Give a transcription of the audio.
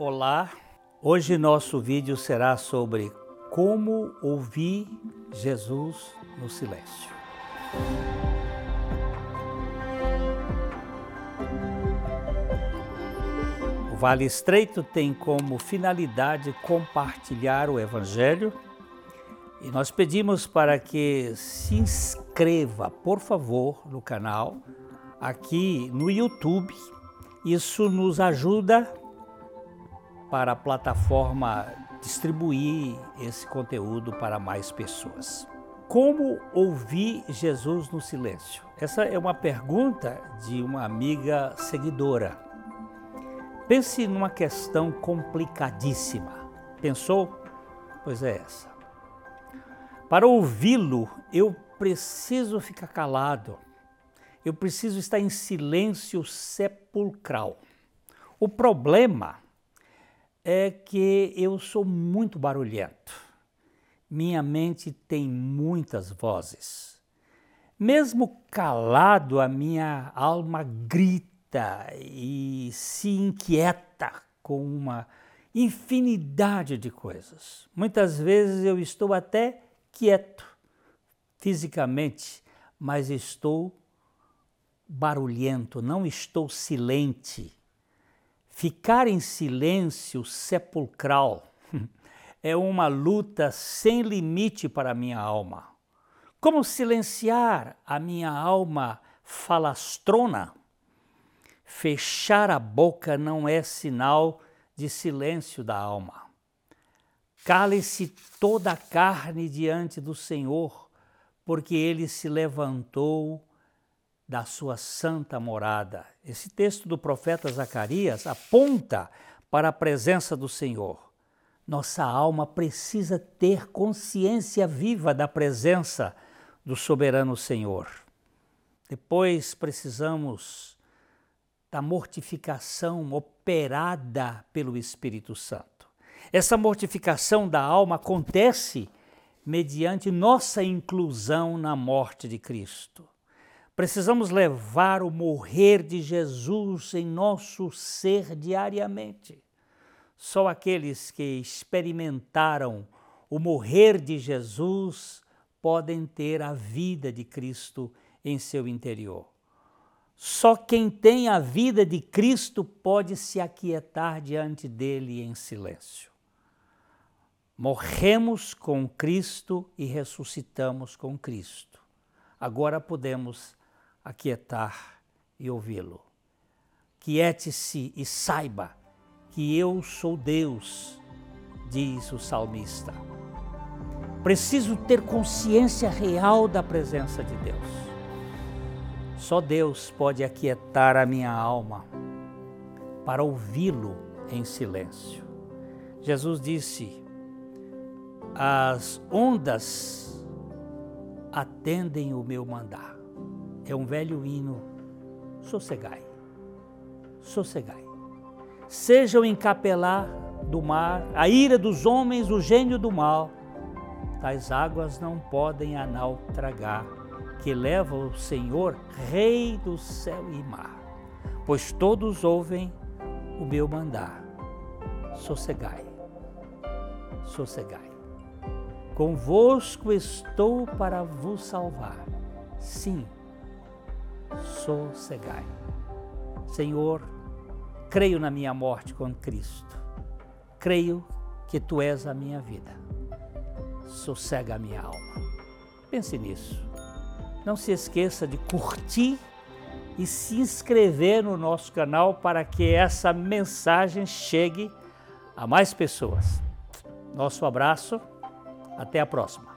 Olá, hoje nosso vídeo será sobre como ouvir Jesus no silêncio. O Vale Estreito tem como finalidade compartilhar o Evangelho e nós pedimos para que se inscreva, por favor, no canal aqui no YouTube. Isso nos ajuda para a plataforma distribuir esse conteúdo para mais pessoas. Como ouvir Jesus no silêncio? Essa é uma pergunta de uma amiga seguidora. Pense numa questão complicadíssima. Pensou? Pois é essa. Para ouvi-lo, eu preciso ficar calado. Eu preciso estar em silêncio sepulcral. O problema é que eu sou muito barulhento. Minha mente tem muitas vozes. Mesmo calado, a minha alma grita e se inquieta com uma infinidade de coisas. Muitas vezes eu estou até quieto fisicamente, mas estou barulhento, não estou silente. Ficar em silêncio sepulcral é uma luta sem limite para minha alma. Como silenciar a minha alma falastrona? Fechar a boca não é sinal de silêncio da alma. Cale-se toda a carne diante do Senhor, porque ele se levantou da sua santa morada. Esse texto do profeta Zacarias aponta para a presença do Senhor. Nossa alma precisa ter consciência viva da presença do soberano Senhor. Depois precisamos da mortificação operada pelo Espírito Santo. Essa mortificação da alma acontece mediante nossa inclusão na morte de Cristo. Precisamos levar o morrer de Jesus em nosso ser diariamente. Só aqueles que experimentaram o morrer de Jesus podem ter a vida de Cristo em seu interior. Só quem tem a vida de Cristo pode se aquietar diante dele em silêncio. Morremos com Cristo e ressuscitamos com Cristo. Agora podemos aquietar e ouvi-lo. Quiete-se e saiba que eu sou Deus, diz o salmista. Preciso ter consciência real da presença de Deus. Só Deus pode aquietar a minha alma para ouvi-lo em silêncio. Jesus disse: As ondas atendem o meu mandar é um velho hino. Sossegai, sossegai. Seja o encapelar do mar, a ira dos homens, o gênio do mal, tais águas não podem a nau tragar, que leva o Senhor, Rei do céu e mar. Pois todos ouvem o meu mandar. Sossegai, sossegai. Convosco estou para vos salvar. Sim, sossegai. Senhor, creio na minha morte com Cristo. Creio que tu és a minha vida. Sossega a minha alma. Pense nisso. Não se esqueça de curtir e se inscrever no nosso canal para que essa mensagem chegue a mais pessoas. Nosso abraço, até a próxima.